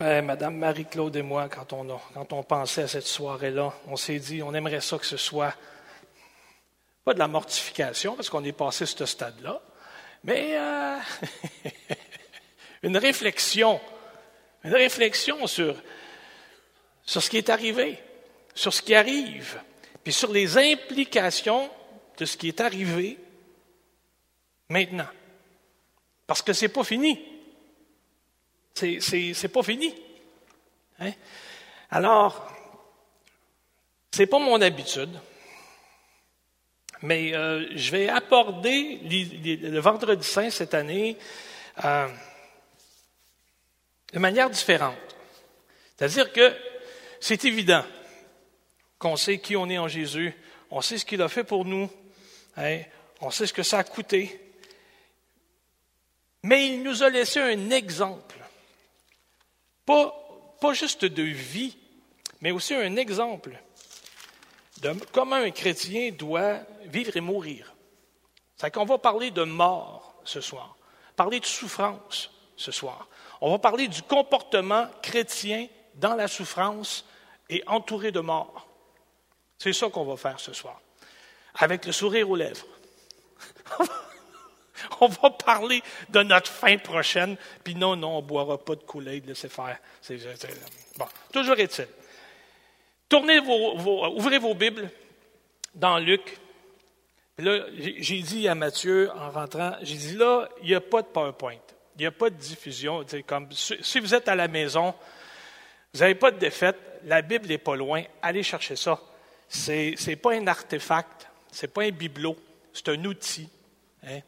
Madame Marie-Claude et moi, quand on, quand on pensait à cette soirée-là, on s'est dit, on aimerait ça que ce soit pas de la mortification, parce qu'on est passé ce stade-là, mais euh, une réflexion, une réflexion sur, sur ce qui est arrivé, sur ce qui arrive, puis sur les implications de ce qui est arrivé maintenant. Parce que ce n'est pas fini. C'est pas fini. Hein? Alors, ce n'est pas mon habitude, mais euh, je vais aborder le vendredi saint cette année euh, de manière différente. C'est-à-dire que c'est évident qu'on sait qui on est en Jésus, on sait ce qu'il a fait pour nous, hein, on sait ce que ça a coûté, mais il nous a laissé un exemple, pas, juste de vie, mais aussi un exemple de comment un chrétien doit vivre et mourir. C'est qu'on va parler de mort ce soir, parler de souffrance ce soir. On va parler du comportement chrétien dans la souffrance et entouré de mort. C'est ça qu'on va faire ce soir, avec le sourire aux lèvres. on va parler de notre fin prochaine, puis non, non, on ne boira pas de Kool-Aid, laissez faire. bon, toujours est-il. Tournez vos, ouvrez vos Bibles dans Luc. là, j'ai dit à Mathieu en rentrant, j'ai dit là, il n'y a pas de PowerPoint, il n'y a pas de diffusion. Comme, si vous êtes à la maison, vous n'avez pas de défaite, la Bible n'est pas loin, allez chercher ça. Ce n'est pas un artefact, ce n'est pas un bibelot, c'est un outil. Hein.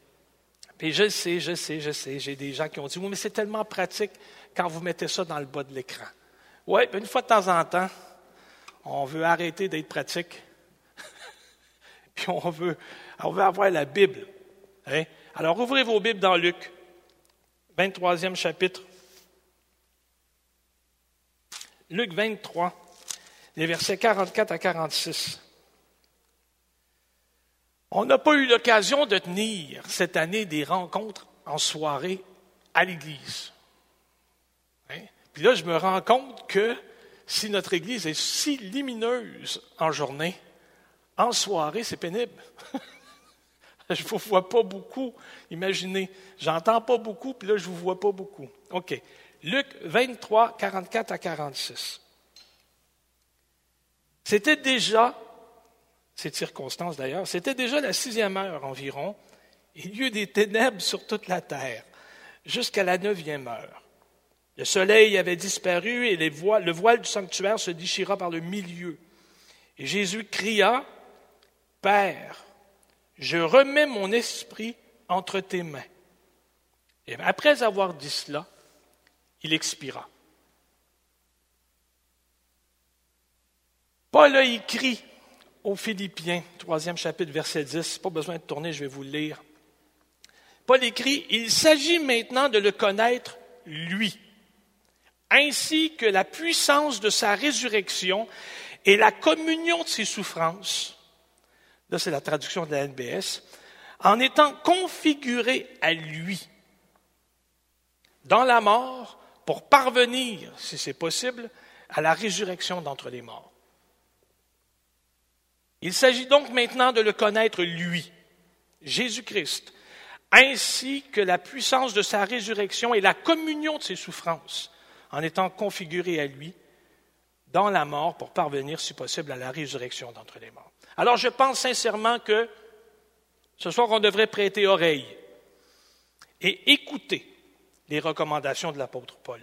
Et je sais, je sais, je sais, j'ai des gens qui ont dit, oui, mais c'est tellement pratique quand vous mettez ça dans le bas de l'écran. Oui, une fois de temps en temps, on veut arrêter d'être pratique. Puis on veut, on veut avoir la Bible. Hein? Alors ouvrez vos Bibles dans Luc, 23e chapitre. Luc 23, les versets 44 à 46. On n'a pas eu l'occasion de tenir cette année des rencontres en soirée à l'Église. Hein? Puis là, je me rends compte que si notre Église est si lumineuse en journée, en soirée, c'est pénible. je ne vous vois pas beaucoup. Imaginez, j'entends pas beaucoup, puis là, je ne vous vois pas beaucoup. OK. Luc 23, 44 à 46. C'était déjà, cette circonstance d'ailleurs, c'était déjà la sixième heure environ, il y eut des ténèbres sur toute la terre, jusqu'à la neuvième heure. Le soleil avait disparu et le voile du sanctuaire se déchira par le milieu. Et Jésus cria, Père, je remets mon esprit entre tes mains. Et après avoir dit cela, il expira. Paul a écrit aux Philippiens, troisième chapitre, verset 10, pas besoin de tourner, je vais vous le lire. Paul écrit, Il s'agit maintenant de le connaître, lui ainsi que la puissance de sa résurrection et la communion de ses souffrances, là c'est la traduction de la NBS, en étant configuré à lui dans la mort pour parvenir, si c'est possible, à la résurrection d'entre les morts. Il s'agit donc maintenant de le connaître lui, Jésus-Christ, ainsi que la puissance de sa résurrection et la communion de ses souffrances, en étant configuré à lui dans la mort pour parvenir, si possible, à la résurrection d'entre les morts. Alors je pense sincèrement que ce soir, on devrait prêter oreille et écouter les recommandations de l'apôtre Paul.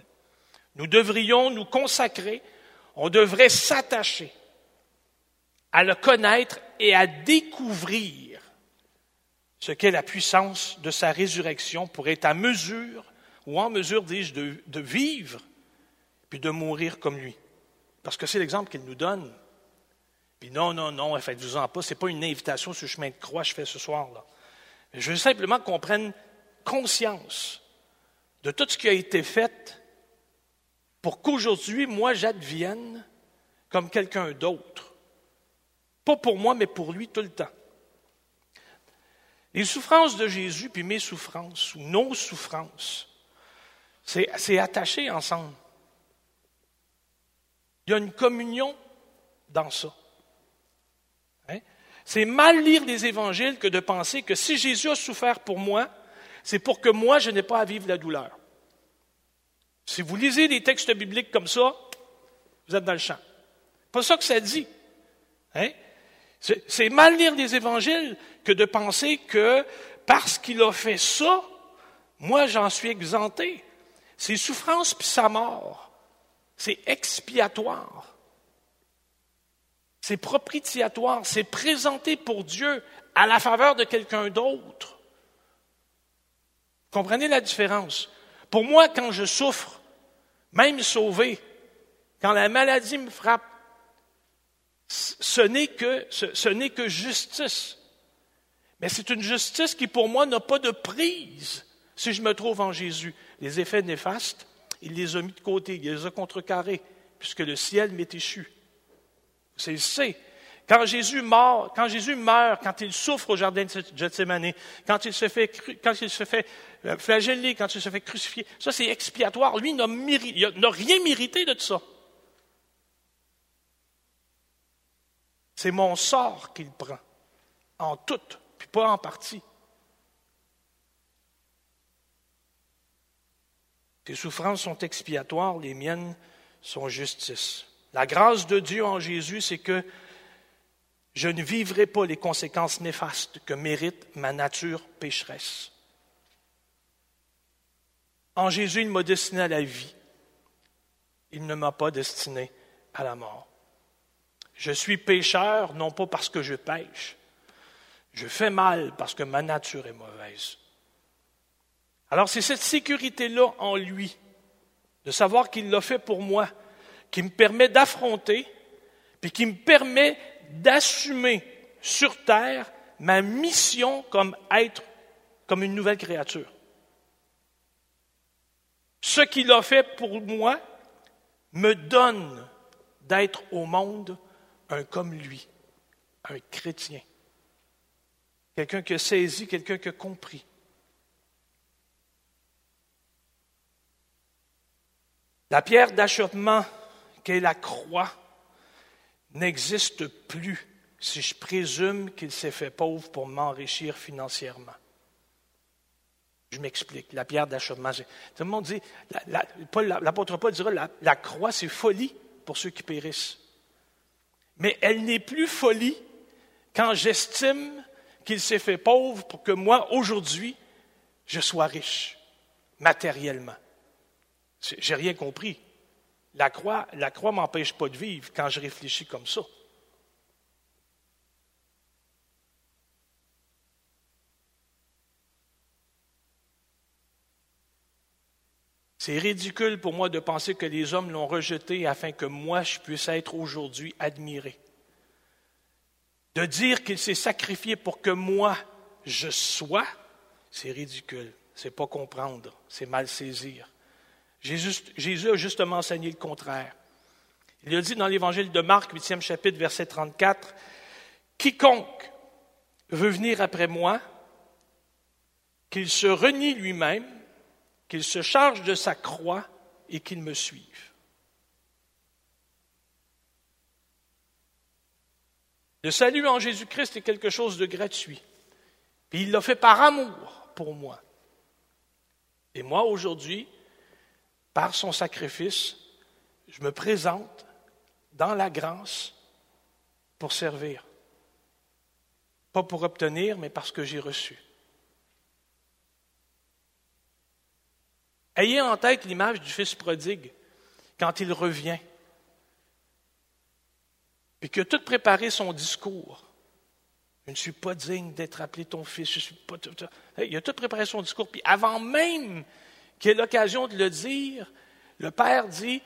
Nous devrions nous consacrer, on devrait s'attacher à le connaître et à découvrir ce qu'est la puissance de sa résurrection pour être à mesure, ou en mesure, dis-je, de, de vivre puis de mourir comme lui. Parce que c'est l'exemple qu'il nous donne. Puis non, non, non, faites-vous-en pas, ce n'est pas une invitation sur le chemin de croix que je fais ce soir-là. Je veux simplement qu'on prenne conscience de tout ce qui a été fait pour qu'aujourd'hui, moi, j'advienne comme quelqu'un d'autre. Pas pour moi, mais pour lui tout le temps. Les souffrances de Jésus, puis mes souffrances, ou nos souffrances, c'est attaché ensemble. Il y a une communion dans ça. Hein? C'est mal lire les évangiles que de penser que si Jésus a souffert pour moi, c'est pour que moi, je n'ai pas à vivre la douleur. Si vous lisez les textes bibliques comme ça, vous êtes dans le champ. Pas ça que ça dit. Hein? C'est mal lire les évangiles que de penser que parce qu'il a fait ça, moi j'en suis exempté. C'est souffrance puis sa mort. C'est expiatoire. C'est propitiatoire. C'est présenté pour Dieu à la faveur de quelqu'un d'autre. Comprenez la différence? Pour moi, quand je souffre, même sauvé, quand la maladie me frappe, ce n'est que, justice. Mais c'est une justice qui, pour moi, n'a pas de prise si je me trouve en Jésus. Les effets néfastes, il les a mis de côté, il les a contrecarrés, puisque le ciel m'est échu. C'est le Quand Jésus meurt, quand Jésus meurt, quand il souffre au jardin de Gethsemane, quand il se fait, quand il se fait euh, flageller, quand il se fait crucifier, ça c'est expiatoire. Lui n'a rien mérité de tout ça. C'est mon sort qu'il prend, en tout, puis pas en partie. Tes souffrances sont expiatoires, les miennes sont justice. La grâce de Dieu en Jésus, c'est que je ne vivrai pas les conséquences néfastes que mérite ma nature pécheresse. En Jésus, il m'a destiné à la vie. Il ne m'a pas destiné à la mort. Je suis pécheur non pas parce que je pêche. Je fais mal parce que ma nature est mauvaise. Alors c'est cette sécurité-là en lui, de savoir qu'il l'a fait pour moi, qui me permet d'affronter, puis qui me permet d'assumer sur terre ma mission comme être, comme une nouvelle créature. Ce qu'il a fait pour moi me donne d'être au monde un comme lui, un chrétien, quelqu'un qui a saisi, quelqu'un qui a compris. La pierre d'achoppement qu'est la croix n'existe plus si je présume qu'il s'est fait pauvre pour m'enrichir financièrement. Je m'explique. La pierre d'achoppement. Tout le monde dit, l'apôtre Paul dira, la croix, c'est folie pour ceux qui périssent mais elle n'est plus folie quand j'estime qu'il s'est fait pauvre pour que moi, aujourd'hui, je sois riche, matériellement. J'ai rien compris. La croix, la m'empêche pas de vivre quand je réfléchis comme ça. C'est ridicule pour moi de penser que les hommes l'ont rejeté afin que moi je puisse être aujourd'hui admiré. De dire qu'il s'est sacrifié pour que moi je sois, c'est ridicule. C'est pas comprendre, c'est mal saisir. Jésus, Jésus, a justement enseigné le contraire. Il a dit dans l'évangile de Marc, 8e chapitre, verset 34, Quiconque veut venir après moi, qu'il se renie lui-même, qu'il se charge de sa croix et qu'il me suive. Le salut en Jésus-Christ est quelque chose de gratuit. Puis il l'a fait par amour pour moi. Et moi, aujourd'hui, par son sacrifice, je me présente dans la grâce pour servir. Pas pour obtenir, mais parce que j'ai reçu. Ayez en tête l'image du fils prodigue quand il revient, puis a tout préparé son discours. Je ne suis pas digne d'être appelé ton fils. Je suis pas... Il a tout préparé son discours. Puis avant même qu'il ait l'occasion de le dire, le père dit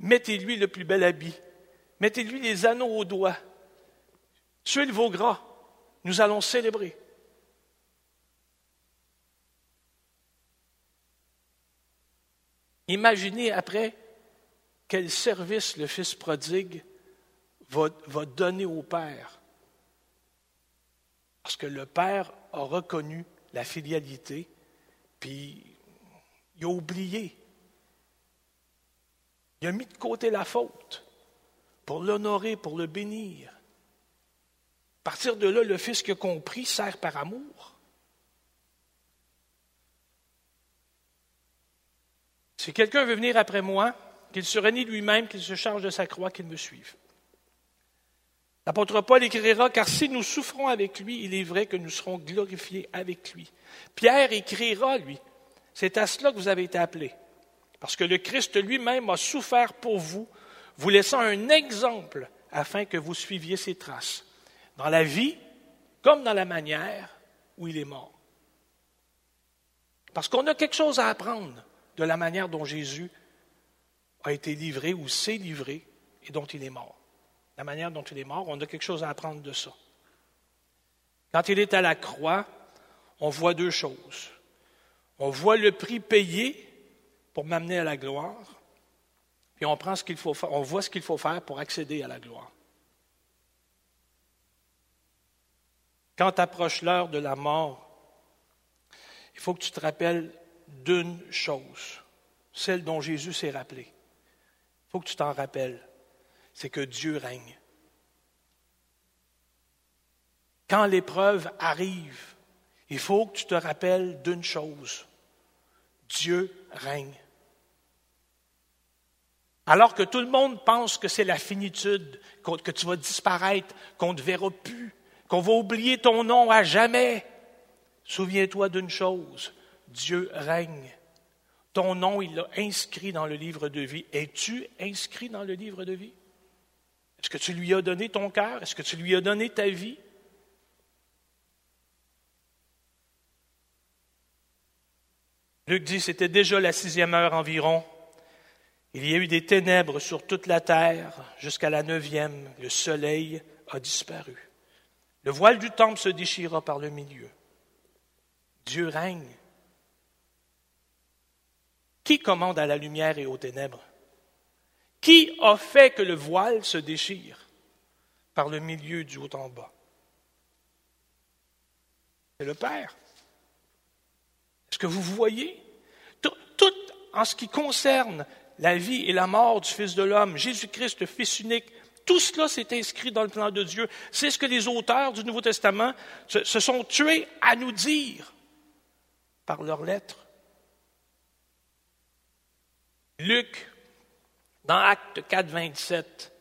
Mettez-lui le plus bel habit, mettez-lui les anneaux aux doigts, tuez le veau gras, nous allons célébrer. Imaginez après quel service le Fils prodigue va, donner au Père. Parce que le Père a reconnu la filialité, puis il a oublié. Il a mis de côté la faute. pour l'honorer, pour le bénir. À partir de là, le Fils qui a compris sert par amour. Si quelqu'un veut venir après moi, qu'il se renie lui-même, qu'il se charge de sa croix, qu'il me suive. L'apôtre Paul écrira, car si nous souffrons avec lui, il est vrai que nous serons glorifiés avec lui. Pierre écrira, lui, c'est à cela que vous avez été appelés, parce que le Christ lui-même a souffert pour vous, vous laissant un exemple afin que vous suiviez ses traces, dans la vie comme dans la manière où il est mort. Parce qu'on a quelque chose à apprendre de la manière dont Jésus a été livré ou s'est livré et dont il est mort la manière dont il est mort, on a quelque chose à apprendre de ça. Quand il est à la croix, on voit deux choses. On voit le prix payé pour m'amener à la gloire, puis on, on voit ce qu'il faut faire pour accéder à la gloire. Quand approche l'heure de la mort, il faut que tu te rappelles d'une chose, celle dont Jésus s'est rappelé. Il faut que tu t'en rappelles c'est que Dieu règne. Quand l'épreuve arrive, il faut que tu te rappelles d'une chose. Dieu règne. Alors que tout le monde pense que c'est la finitude, que tu vas disparaître, qu'on ne te verra plus, qu'on va oublier ton nom à jamais, souviens-toi d'une chose, Dieu règne. Ton nom, il l'a inscrit dans le livre de vie. Es-tu inscrit dans le livre de vie? Est-ce que tu lui as donné ton cœur? Est-ce que tu lui as donné ta vie? Luc dit, c'était déjà la sixième heure environ. Il y a eu des ténèbres sur toute la terre jusqu'à la neuvième. Le soleil a disparu. Le voile du temple se déchira par le milieu. Dieu règne. Qui commande à la lumière et aux ténèbres? Qui a fait que le voile se déchire par le milieu du haut en bas? C'est le Père. Est-ce que vous voyez? Tout, en ce qui concerne la vie et la mort du Fils de l'homme, Jésus-Christ, le Fils unique, tout cela s'est inscrit dans le plan de Dieu. C'est ce que les auteurs du Nouveau Testament se, se sont tués à nous dire par leurs lettres. Luc dans Acte 4, 27,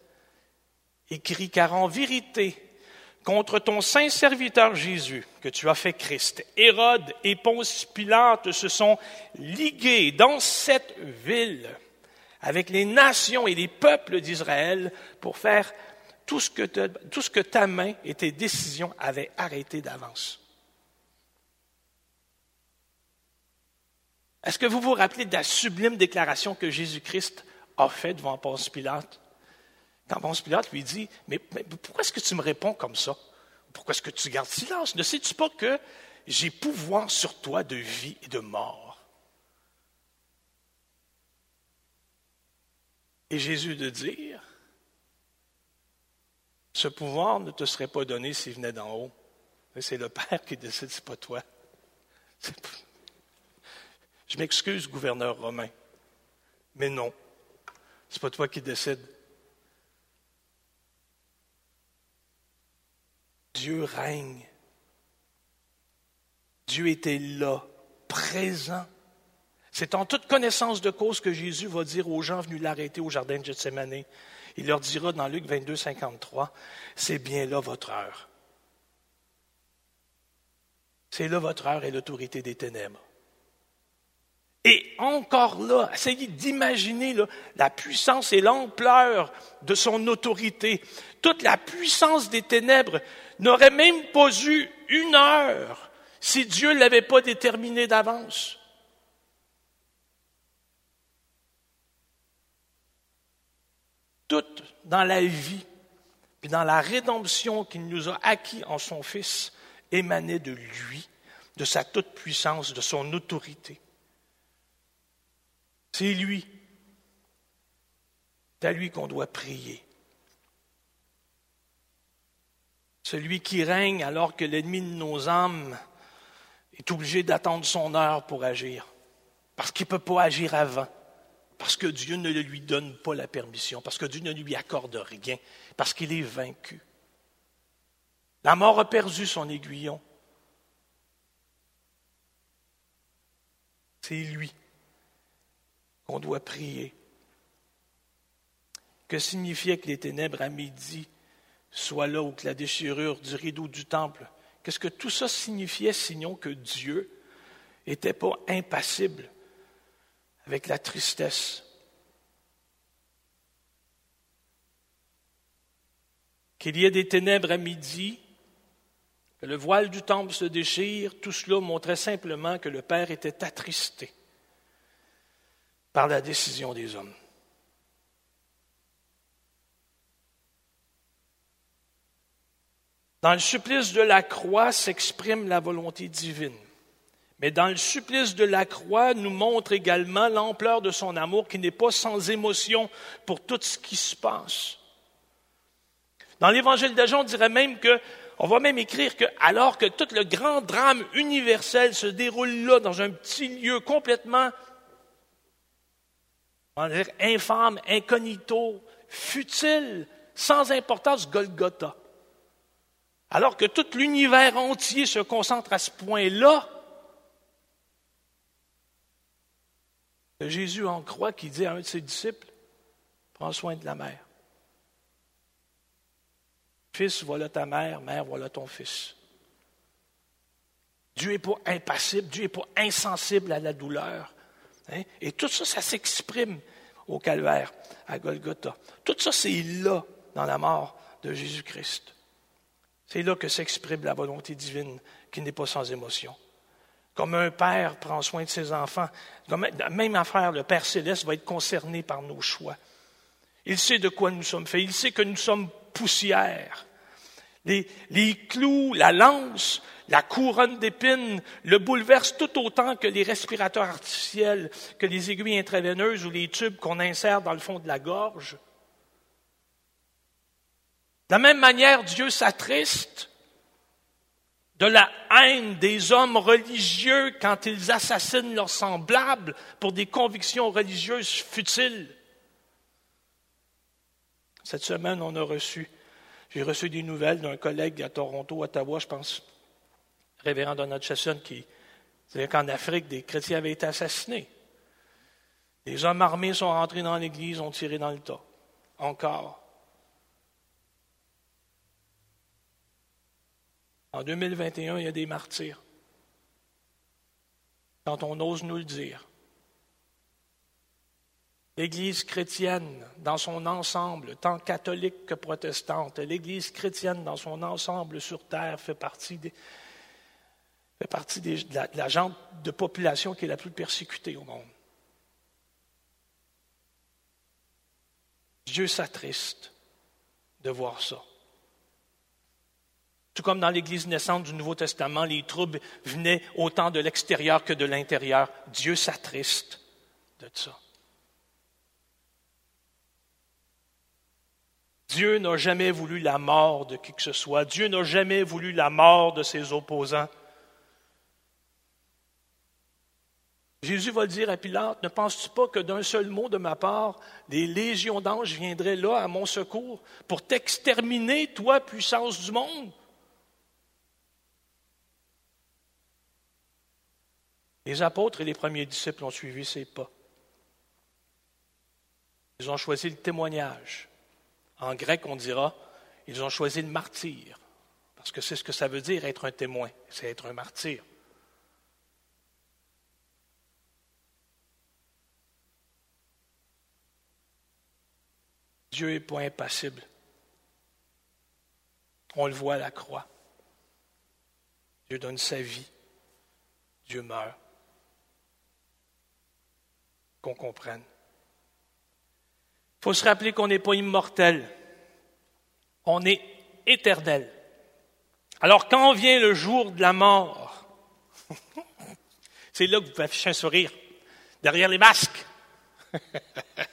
écrit, car en vérité, contre ton saint serviteur Jésus, que tu as fait Christ, Hérode et Ponce Pilate se sont ligués dans cette ville avec les nations et les peuples d'Israël pour faire tout ce, que tout ce que ta main et tes décisions avaient arrêté d'avance. Est-ce que vous vous rappelez de la sublime déclaration que Jésus-Christ a fait devant Ponce Pilate? Quand Ponce Pilate lui dit Mais, pourquoi est-ce que tu me réponds comme ça? Pourquoi est-ce que tu gardes silence? Ne sais-tu pas que j'ai pouvoir sur toi de vie et de mort Et Jésus de dire Ce pouvoir ne te serait pas donné s'il venait d'en haut. C'est le Père qui décide, c'est pas toi. Je m'excuse, gouverneur romain, mais non. C'est pas toi qui décides. Dieu règne. Dieu était là, présent. C'est en toute connaissance de cause que Jésus va dire aux gens venus l'arrêter au jardin de Gethsemane. Il leur dira dans Luc 22, 53, c'est bien là votre heure. C'est là votre heure et l'autorité des ténèbres. Et encore là, essayez d'imaginer la puissance et l'ampleur de son autorité. Toute la puissance des ténèbres n'aurait même pas eu une heure si Dieu ne l'avait pas déterminé d'avance. Tout dans la vie, puis dans la rédemption qu'il nous a acquis en son Fils, émanait de lui, de sa toute-puissance, de son autorité. C'est lui. C'est à lui qu'on doit prier. Celui qui règne alors que l'ennemi de nos âmes est obligé d'attendre son heure pour agir. Parce qu'il ne peut pas agir avant. Parce que Dieu ne lui donne pas la permission, parce que Dieu ne lui accorde rien, parce qu'il est vaincu. La mort a perdu son aiguillon. C'est lui qu'on doit prier. Que signifiait que les ténèbres à midi soient là ou que la déchirure du rideau du temple? Qu'est-ce que tout ça signifiait sinon que Dieu n'était pas impassible avec la tristesse? Qu'il y ait des ténèbres à midi, que le voile du temple se déchire, tout cela montrait simplement que le Père était attristé par la décision des hommes. Dans le supplice de la croix s'exprime la volonté divine. Mais dans le supplice de la croix nous montre également l'ampleur de son amour qui n'est pas sans émotion pour tout ce qui se passe. Dans l'évangile de on dirait même que, on va même écrire que, alors que tout le grand drame universel se déroule là, dans un petit lieu complètement on va dire infâme, incognito, futile, sans importance, Golgotha. Alors que tout l'univers entier se concentre à ce point-là, Jésus en croit qui dit à un de ses disciples, prends soin de la mère. Fils, voilà ta mère, mère, voilà ton fils. Dieu n'est pas impassible, Dieu n'est pas insensible à la douleur. Hein? Et tout ça, ça s'exprime au calvaire, à Golgotha. Tout ça, c'est là, dans la mort de Jésus-Christ. C'est là que s'exprime la volonté divine qui n'est pas sans émotion. Comme un père prend soin de ses enfants, même affaire, le Père céleste va être concerné par nos choix. Il sait de quoi nous sommes faits. Il sait que nous sommes poussière. Les clous, la lance, la couronne d'épines le bouleverse tout autant que les respirateurs artificiels, que les aiguilles intraveineuses ou les tubes qu'on insère dans le fond de la gorge. De la même manière, Dieu s'attriste de la haine des hommes religieux quand ils assassinent leurs semblables pour des convictions religieuses futiles. Cette semaine, on a reçu, j'ai reçu des nouvelles d'un collègue à Toronto, Ottawa, je pense, révérend Donald Chasson, qui disait qu'en Afrique, des chrétiens avaient été assassinés. Des hommes armés sont rentrés dans l'église, ont tiré dans le tas. Encore. En 2021, il y a des martyrs. Quand on ose nous le dire. L'Église chrétienne dans son ensemble, tant catholique que protestante, l'Église chrétienne dans son ensemble sur terre fait partie, des, fait partie de, la, de de population qui est la plus persécutée au monde. Dieu s'attriste de voir ça. Tout comme dans l'Église naissante du Nouveau Testament, les troubles venaient autant de l'extérieur que de l'intérieur. Dieu s'attriste de ça. Dieu n'a jamais voulu la mort de qui que ce soit. Dieu n'a jamais voulu la mort de ses opposants. Jésus va dire à Pilate, ne penses-tu pas que d'un seul mot de ma part, des légions d'anges viendraient là à mon secours pour t'exterminer, toi, puissance du monde? Les apôtres et les premiers disciples ont suivi ces pas. Ils ont choisi le témoignage. En grec, on dira, ils ont choisi le martyr, parce que c'est ce que ça veut dire être un témoin, c'est être un martyr. Dieu n'est pas impassible. On le voit à la croix. Dieu donne sa vie. Dieu meurt. Qu'on comprenne. Il faut se rappeler qu'on n'est pas immortel. On est éternel. Alors quand vient le jour de la mort, c'est là que vous pouvez afficher un sourire, derrière les masques.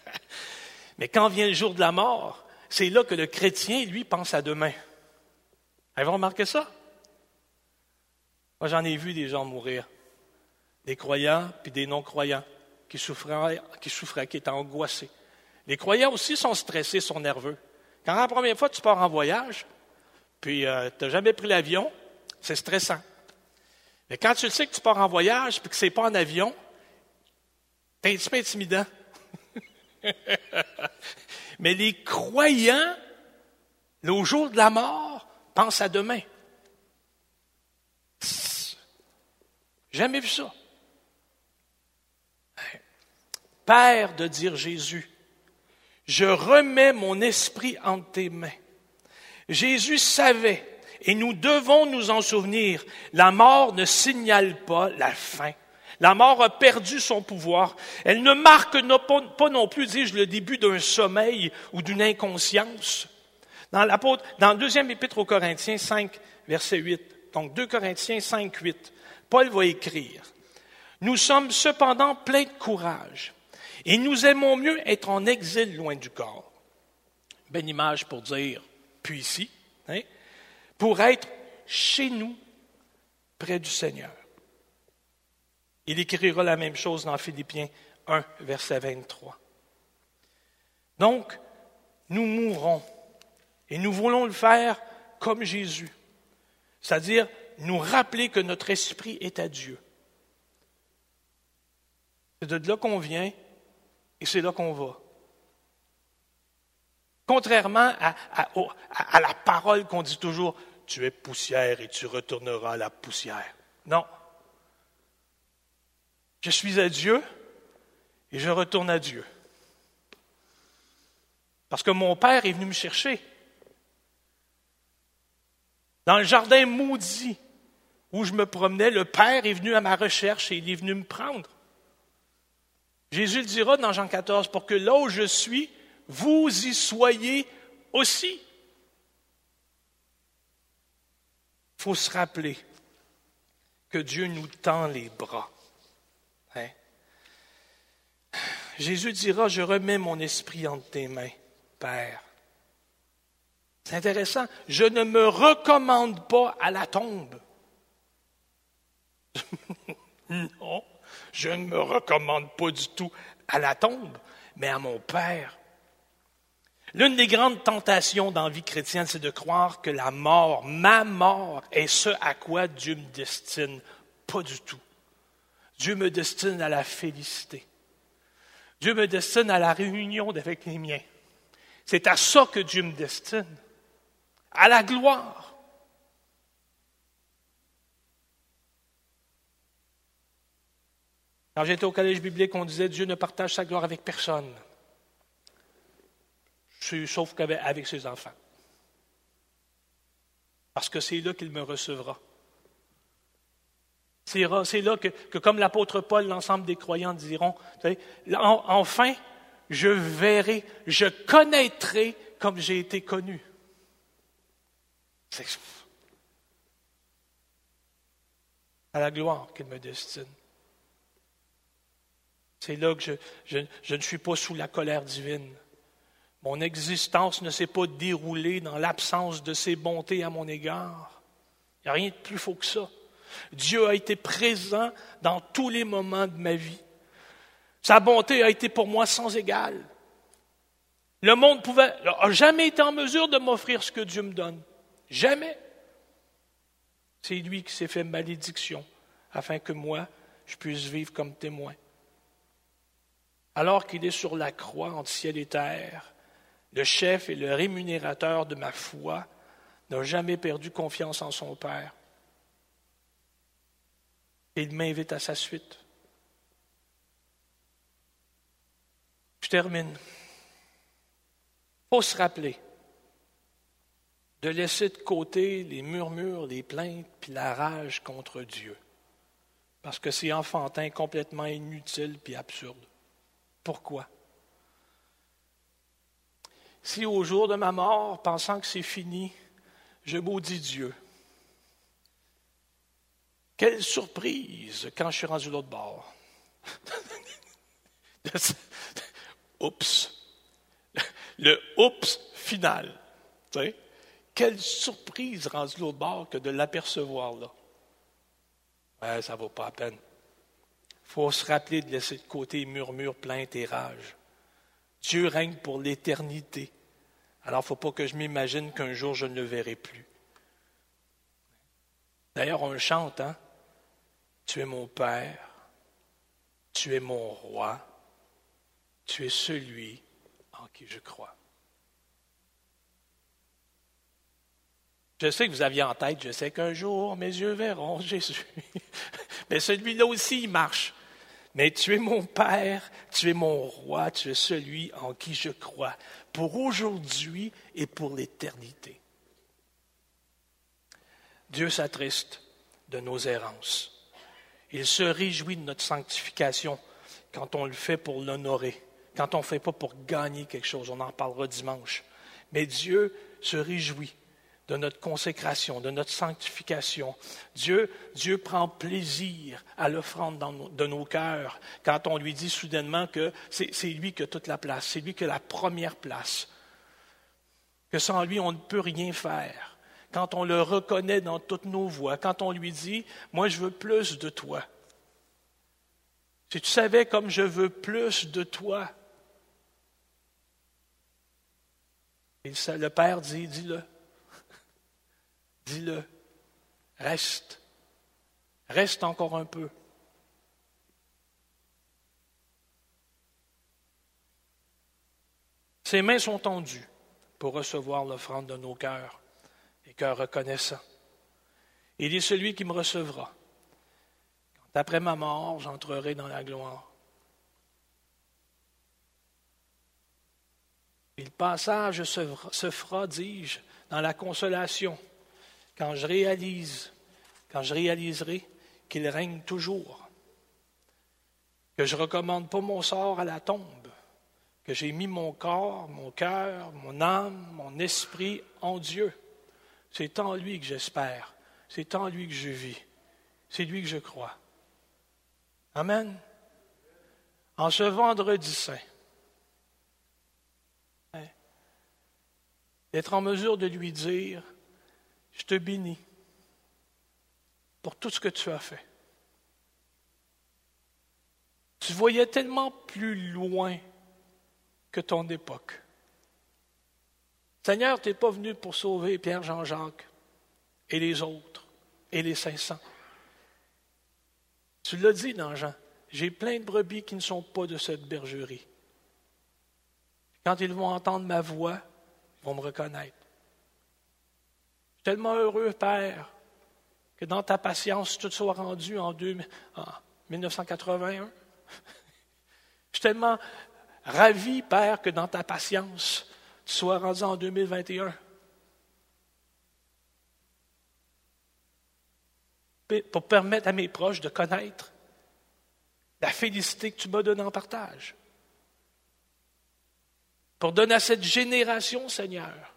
Mais quand vient le jour de la mort, c'est là que le chrétien, lui, pense à demain. Avez-vous remarqué ça? Moi, j'en ai vu des gens mourir. Des croyants puis des non-croyants. qui souffrait, qui qui était angoissé. Les croyants aussi sont stressés, sont nerveux. Quand la première fois tu pars en voyage, puis euh, tu n'as jamais pris l'avion, c'est stressant. Mais quand tu le sais que tu pars en voyage, puis que ce n'est pas en avion, c'est un petit peu intimidant. Mais les croyants, au jour de la mort, pensent à demain. Jamais vu ça. Père, de dire Jésus, je remets mon esprit entre tes mains. Jésus savait, et nous devons nous en souvenir, la mort ne signale pas la fin. La mort a perdu son pouvoir. Elle ne marque pas non plus, dis-je, le début d'un sommeil ou d'une inconscience. Dans l'apôtre, dans le deuxième épître aux Corinthiens 5, verset 8, donc 2 Corinthiens 5, 8, Paul va écrire, Nous sommes cependant pleins de courage et nous aimons mieux être en exil loin du corps. Belle image pour dire, puis ici, hein, pour être chez nous, près du Seigneur. Il écrira la même chose dans Philippiens 1, verset 23. Donc, nous mourrons et nous voulons le faire comme Jésus, c'est-à-dire nous rappeler que notre esprit est à Dieu. C'est de là qu'on vient et c'est là qu'on va. Contrairement à, à, la parole qu'on dit toujours, tu es poussière et tu retourneras à la poussière. Non. Je suis à Dieu et je retourne à Dieu. Parce que mon Père est venu me chercher. Dans le jardin maudit, où je me promenais, le Père est venu à ma recherche et il est venu me prendre. Jésus le dira dans Jean 14, pour que là où je suis, vous y soyez aussi. Il faut se rappeler que Dieu nous tend les bras. Hein? Jésus dira, je remets mon esprit entre tes mains, Père. C'est intéressant. Je ne me recommande pas à la tombe. non, je ne me recommande pas du tout à la tombe, mais à mon Père. L'une des grandes tentations dans la vie chrétienne, c'est de croire que la mort, ma mort, est ce à quoi Dieu me destine. Pas du tout. Dieu me destine à la félicité. Dieu me destine à la réunion avec les miens. C'est à ça que Dieu me destine. À la gloire. Quand j'étais au collège biblique, on disait Dieu ne partage sa gloire avec personne, sauf qu'avec ses enfants. Parce que c'est là qu'il me recevra. C'est là que, comme l'apôtre Paul, l'ensemble des croyants diront, enfin, je verrai, je connaîtrai comme j'ai été connu. C'est à la gloire qu'il me destine. C'est là que je, ne suis pas sous la colère divine. Mon existence ne s'est pas déroulée dans l'absence de ses bontés à mon égard. Il n'y a rien de plus faux que ça. Dieu a été présent dans tous les moments de ma vie. Sa bonté a été pour moi sans égale. Le monde pouvait, n'a jamais été en mesure de m'offrir ce que Dieu me donne. Jamais. C'est lui qui s'est fait malédiction afin que moi, je puisse vivre comme témoin alors qu'il est sur la croix entre ciel et terre, le chef et le rémunérateur de ma foi n'a jamais perdu confiance en son Père. Et il m'invite à sa suite. Je termine. Il faut se rappeler de laisser de côté les murmures, les plaintes, puis la rage contre Dieu. Parce que c'est enfantin, complètement inutile puis absurde. Pourquoi? Si au jour de ma mort, pensant que c'est fini, je maudis Dieu, quelle surprise quand je suis rendu l'autre bord. oups. Le oups final. Quelle surprise rendu l'autre bord que de l'apercevoir là. Ça ne vaut pas la peine. faut se rappeler de laisser de côté murmures, plaintes et rage. Dieu règne pour l'éternité. Alors, il ne faut pas que je m'imagine qu'un jour je ne le verrai plus. D'ailleurs, on le chante, hein? Tu es mon Père, tu es mon roi, tu es celui en qui je crois. Je sais que vous aviez en tête, je sais qu'un jour mes yeux verront Jésus. Mais celui-là aussi, marche. Mais tu es mon Père, tu es mon roi, tu es celui en qui je crois, pour aujourd'hui et pour l'éternité. Dieu s'attriste de nos errances. Il se réjouit de notre sanctification quand on le fait pour l'honorer, quand on ne fait pas pour gagner quelque chose. On en parlera dimanche. Mais Dieu se réjouit de notre consécration, de notre sanctification. Dieu, Dieu prend plaisir à l'offrande de nos cœurs quand on lui dit soudainement que c'est lui qui a toute la place, c'est lui qui a la première place, que sans lui on ne peut rien faire. Quand on le reconnaît dans toutes nos voies, quand on lui dit, moi je veux plus de toi. Si tu savais comme je veux plus de toi, et le Père dit, dis-le. Dis-le. Reste. Reste encore un peu. Ses mains sont tendues pour recevoir l'offrande de nos cœurs reconnaissants. Il est celui qui me recevra. Quand après ma mort, j'entrerai dans la gloire. Et le passage se fera, dis-je, dans la consolation quand je réalise, quand je réaliserai qu'il règne toujours, que je recommande pas mon sort à la tombe, que j'ai mis mon corps, mon cœur, mon âme, mon esprit en Dieu. C'est en lui que j'espère, c'est en lui que je vis, c'est lui que je crois. Amen. En ce vendredi saint, d'être en mesure de lui dire, je te bénis pour tout ce que tu as fait. Tu voyais tellement plus loin que ton époque. Seigneur, tu n'es pas venu pour sauver Pierre, Jean-Jacques et les autres et les 500. Tu l'as dit dans Jean, j'ai plein de brebis qui ne sont pas de cette bergerie. Quand ils vont entendre ma voix, ils vont me reconnaître suis tellement heureux, Père, que dans ta patience, tout soit rendu en, 1981. Je suis tellement ravi, Père, que dans ta patience, tu sois rendu en 2021. Pour permettre à mes proches de connaître la félicité que tu m'as donnée en partage. Pour donner à cette génération, Seigneur,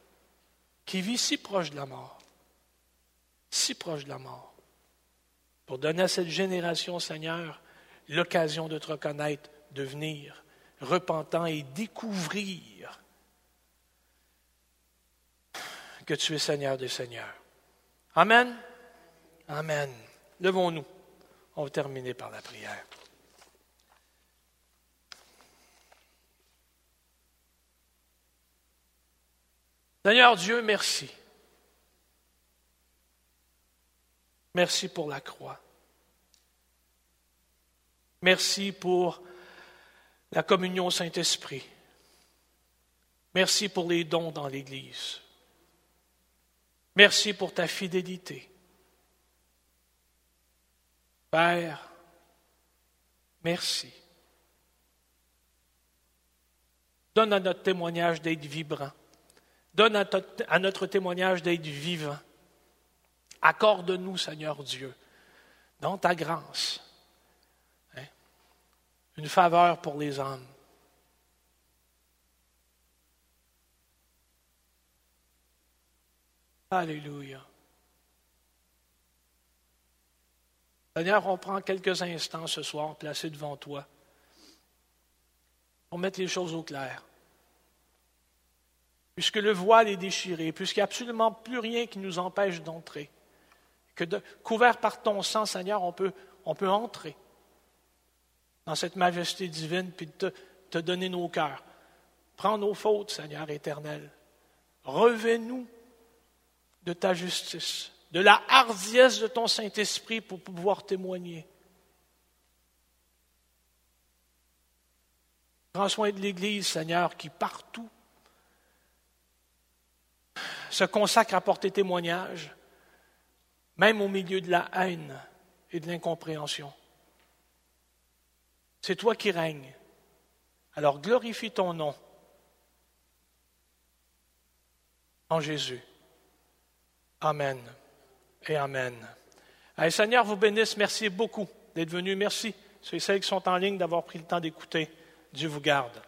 qui vit si proche de la mort, si proche de la mort, pour donner à cette génération, Seigneur, l'occasion de te reconnaître, de venir repentant et découvrir que tu es Seigneur des Seigneurs. Amen. Amen. Levons-nous. On va terminer par la prière. Seigneur Dieu, merci. Merci pour la croix. Merci pour la communion au Saint-Esprit. Merci pour les dons dans l'Église. Merci pour ta fidélité. Père, merci. Donne à notre témoignage d'être vibrant. Donne à, notre témoignage d'être vivant. Accorde-nous, Seigneur Dieu, dans ta grâce, hein, une faveur pour les hommes. Alléluia. Seigneur, on prend quelques instants ce soir placés devant toi pour mettre les choses au clair puisque le voile est déchiré, puisqu'il n'y a absolument plus rien qui nous empêche d'entrer, que couvert par ton sang, Seigneur, on peut, on peut entrer. dans cette majesté divine, puis te donner nos cœurs. Prends nos fautes, Seigneur éternel. Revais-nous de ta justice, de la hardiesse de ton Saint-Esprit pour pouvoir témoigner. Prends soin de l'Église, Seigneur, qui partout se consacre à porter témoignage, même au milieu de la haine et de l'incompréhension. C'est toi qui règnes. Alors glorifie ton nom en Jésus. Amen et Amen. Seigneur vous bénisse. Merci beaucoup d'être venu. Merci. Ceux et celles qui sont en ligne d'avoir pris le temps d'écouter. Dieu vous garde.